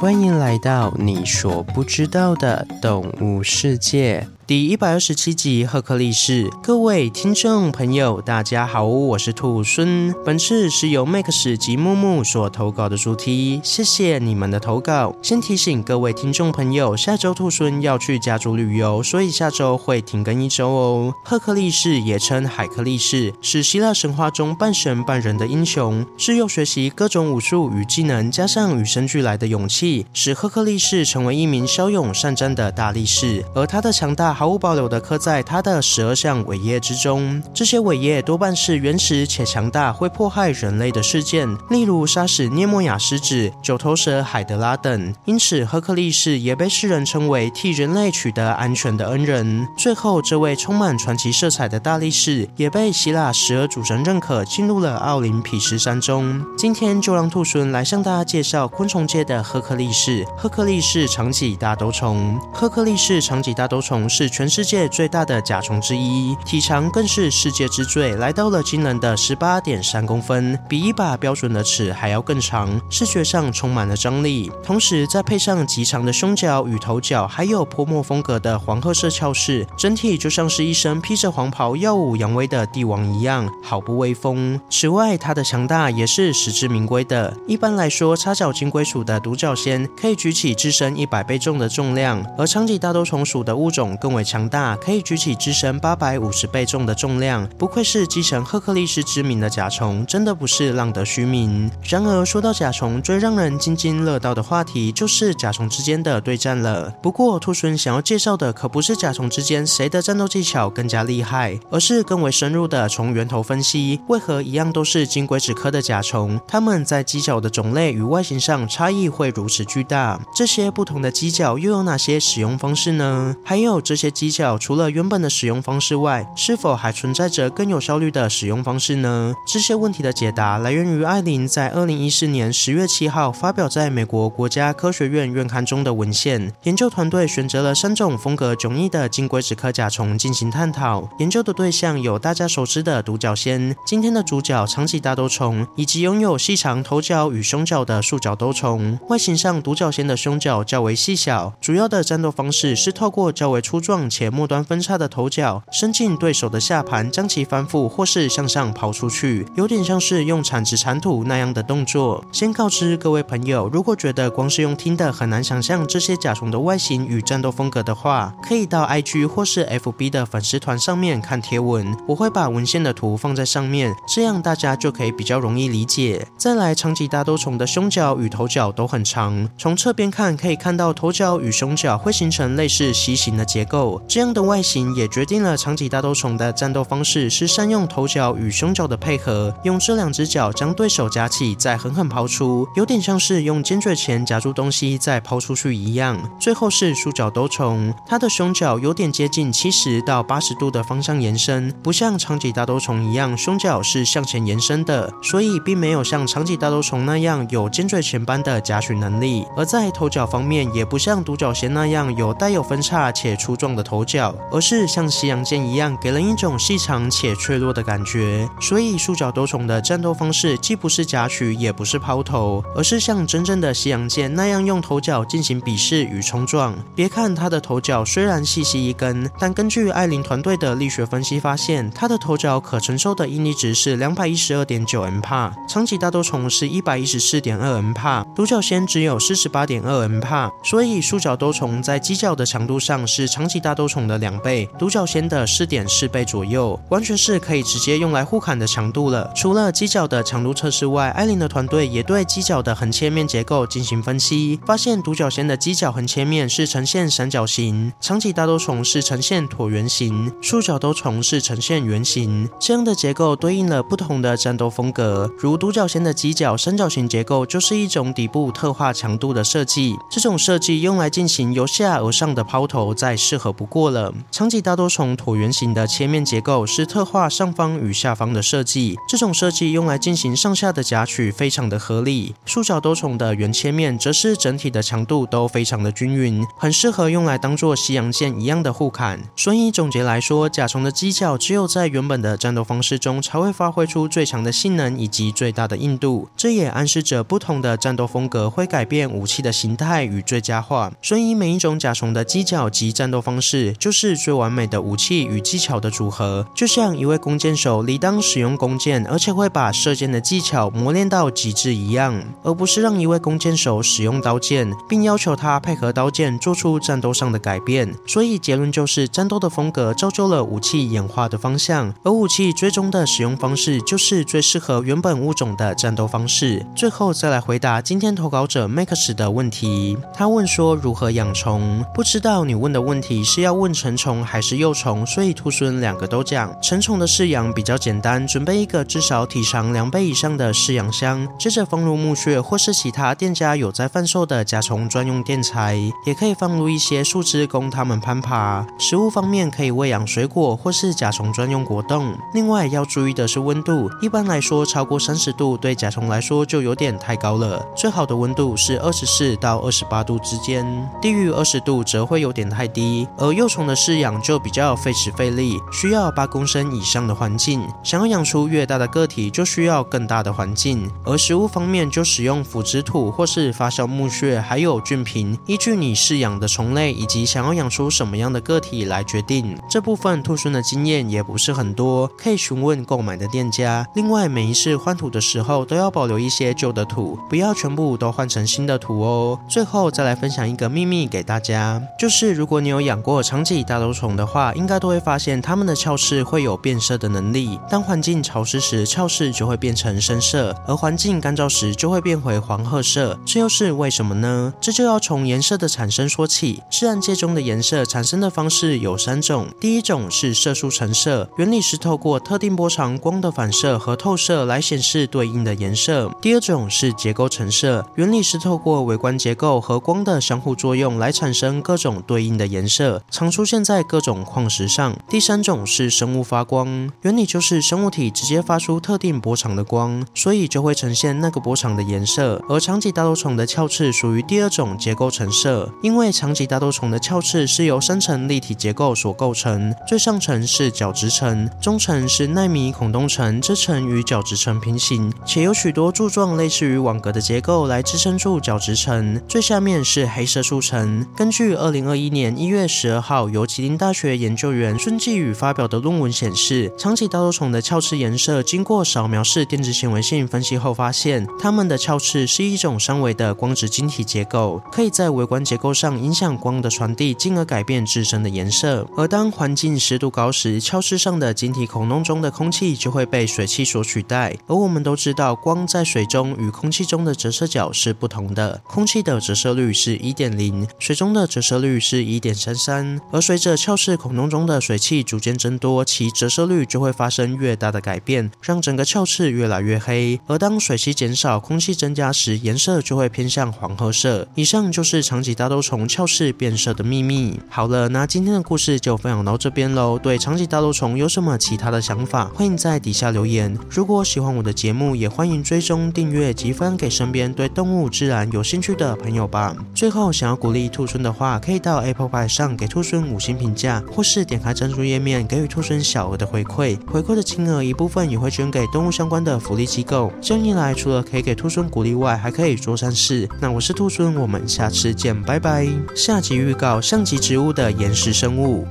欢迎来到你所不知道的动物世界。第一百二十七集赫克力士，各位听众朋友，大家好，我是兔孙。本次是由 Max 及木木所投稿的主题，谢谢你们的投稿。先提醒各位听众朋友，下周兔孙要去加州旅游，所以下周会停更一周哦。赫克力士也称海克力士，是希腊神话中半神半人的英雄，是用学习各种武术与技能，加上与生俱来的勇气，使赫克力士成为一名骁勇善战的大力士。而他的强大。毫无保留地刻在他的十二项伟业之中。这些伟业多半是原始且强大，会迫害人类的事件，例如杀死涅莫亚狮子、九头蛇海德拉等。因此，赫克力士也被世人称为替人类取得安全的恩人。最后，这位充满传奇色彩的大力士也被希腊十二主神认可，进入了奥林匹斯山中。今天就让兔孙来向大家介绍昆虫界的赫克力士——赫克力士长脊大兜虫。赫克力士长脊大兜虫是全世界最大的甲虫之一，体长更是世界之最，来到了惊人的十八点三公分，比一把标准的尺还要更长，视觉上充满了张力。同时，再配上极长的胸角与头角，还有泼墨风格的黄褐色鞘饰，整体就像是一身披着黄袍耀武扬威的帝王一样，毫不威风。此外，它的强大也是实至名归的。一般来说，叉角金龟属的独角仙可以举起自身一百倍重的重量，而长脊大兜虫属的物种更为强大，可以举起自身八百五十倍重的重量，不愧是继承赫克利斯之名的甲虫，真的不是浪得虚名。然而，说到甲虫，最让人津津乐道的话题就是甲虫之间的对战了。不过，兔孙想要介绍的可不是甲虫之间谁的战斗技巧更加厉害，而是更为深入的从源头分析，为何一样都是金龟子科的甲虫，它们在犄角的种类与外形上差异会如此巨大？这些不同的犄角又有哪些使用方式呢？还有这些犄角除了原本的使用方式外，是否还存在着更有效率的使用方式呢？这些问题的解答来源于艾琳在二零一四年十月七号发表在美国国家科学院院刊中的文献。研究团队选择了三种风格迥异的金龟子科甲虫进行探讨。研究的对象有大家熟知的独角仙，今天的主角长脊大兜虫，以及拥有细长头角与胸角的束角兜虫。外形上，独角仙的胸角较为细小，主要的战斗方式是透过较为粗壮且末端分叉的头角伸进对手的下盘，将其反覆或是向上抛出去，有点像是用铲子铲土那样的动作。先告知各位朋友，如果觉得光是用听的很难想象这些甲虫的外形与战斗风格的话，可以到 IG 或是 FB 的粉丝团上面看贴文，我会把文献的图放在上面，这样大家就可以比较容易理解。再来，长脊大兜虫的胸角与头角都很长，从侧边看可以看到头角与胸角会形成类似 C 形的结构，这样的外形。也决定了长脊大兜虫的战斗方式是善用头角与胸角的配合，用这两只角将对手夹起，再狠狠抛出，有点像是用尖嘴钳夹住东西再抛出去一样。最后是束角兜虫，它的胸角有点接近七十到八十度的方向延伸，不像长脊大兜虫一样胸角是向前延伸的，所以并没有像长脊大兜虫那样有尖嘴钳般的夹取能力。而在头角方面，也不像独角仙那样有带有分叉且粗壮的头角，而是。像西洋剑一样，给人一种细长且脆弱的感觉。所以束角兜虫的战斗方式既不是夹取，也不是抛头，而是像真正的西洋剑那样用头角进行比试与冲撞。别看它的头角虽然细细一根，但根据艾琳团队的力学分析发现，它的头角可承受的应力值是两百一十二点九 MPa，长戟大兜虫是一百一十四点二 MPa，独角仙只有四十八点二 MPa。所以束角兜虫在犄角的强度上是长戟大兜虫的两倍。独角仙的四点四倍左右，完全是可以直接用来互砍的强度了。除了犄角的强度测试外，艾琳的团队也对犄角的横切面结构进行分析，发现独角仙的犄角横切面是呈现三角形，长脊大兜虫是呈现椭圆形，束角兜虫是呈现圆形。这样的结构对应了不同的战斗风格，如独角仙的犄角三角形结构就是一种底部特化强度的设计，这种设计用来进行由下而上的抛投，再适合不过了。长棘大多从椭圆形的切面结构是特化上方与下方的设计，这种设计用来进行上下的夹取非常的合理。束角多虫的圆切面则是整体的强度都非常的均匀，很适合用来当做西洋剑一样的护砍。所以总结来说，甲虫的犄角只有在原本的战斗方式中才会发挥出最强的性能以及最大的硬度，这也暗示着不同的战斗风格会改变武器的形态与最佳化。所以每一种甲虫的犄角及战斗方式就是最完美的武器与技巧的组合。就像一位弓箭手理当使用弓箭，而且会把射箭的技巧磨练到极致一样，而不是让一位弓箭手使用刀剑，并要求他配合刀剑做出战斗上的改变。所以结论就是，战斗的风格造就了武器演化的方向，而武器最终的使用方式就是最适合原本物种的战斗方式。最后再来回答今天投稿者 Max 的问题，他问说如何养虫？不知道你问的问题是要问成虫还是幼虫，所以兔孙两个都讲。成虫的饲养比较简单，准备一个至少体长两倍以上的饲养箱，接着放入木屑或是其他店家有在贩售的甲虫专用垫材，也可以放入一些树枝供它们攀爬。食物方面可以喂养水果或是甲虫专用果冻。另外要注意的是温度，一般来说超过三十度对甲虫来说就有点太高了，最好的温度是二十四到二十八度之间，低于二十度则会有点太低。而幼虫的饲养就比较费时费力，需要八公升以上的环境，想要养出越大的个体就需要更大的环境。而食物方面就使用腐殖土或是发酵木屑，还有菌瓶，依据你饲养的虫类以及想要养出什么样的个体来决定。这部分兔孙的经验也不是很多，可以询问购买的店家。另外，每一次换土的时候都要保留一些旧的土，不要全部都换成新的土哦。最后再来分享一个秘密给大家，就是如果你有养过长棘大兜虫的话，应该都会发现它们的鞘翅会有变色的能力。当环境潮湿时，鞘翅就会变成深色，而环境干燥时就会变回黄褐色。这又是为什么呢？这就要从颜色的产生说起。自然界中的颜色产生的方式有三种，第一种是色素成色，原理是透过特定波长光的反射和透射来显示对应的颜色。第二种是结构成色，原理是透过微观结构和光的相互作用来产生各种对应的颜色，常出现在各种矿石上。第三种是生物发光，原理就是生物体直接发出特定波长的光，所以就会呈现那个波长的颜色。而长棘大兜虫的鞘翅属于第二种结构成色，因为长棘大兜虫的鞘翅是由三层立体结构所构成，最上层是角质层，中层是纳米孔洞层，这层与角质层平行，且有许多柱状类似于网格的结构来支撑住角质层，最下面是黑色素层。根据二零二一年一月十十二号由吉林大学研究员孙继宇发表的论文显示，长棘大兜虫的鞘翅颜色经过扫描式电子显微镜分析后发现，它们的鞘翅是一种三维的光质晶体结构，可以在微观结构上影响光的传递，进而改变自身的颜色。而当环境湿度高时，鞘翅上的晶体孔洞中的空气就会被水汽所取代。而我们都知道，光在水中与空气中的折射角是不同的，空气的折射率是一点零，水中的折射率是一点三三。而随着鞘翅孔洞中的水汽逐渐增多，其折射率就会发生越大的改变，让整个鞘翅越来越黑。而当水汽减少，空气增加时，颜色就会偏向黄褐色。以上就是长棘大兜虫鞘翅变色的秘密。好了，那今天的故事就分享到这边喽。对长棘大兜虫有什么其他的想法，欢迎在底下留言。如果喜欢我的节目，也欢迎追踪订阅及分给身边对动物自然有兴趣的朋友吧。最后，想要鼓励兔村的话，可以到 Apple Pie 上给兔孙五星评价，或是点开赞助页面给予兔孙小额的回馈。回馈的金额一部分也会捐给动物相关的福利机构。这样一来，除了可以给兔孙鼓励外，还可以做善事。那我是兔孙，我们下次见，拜拜。下集预告：上集植物的岩石生物。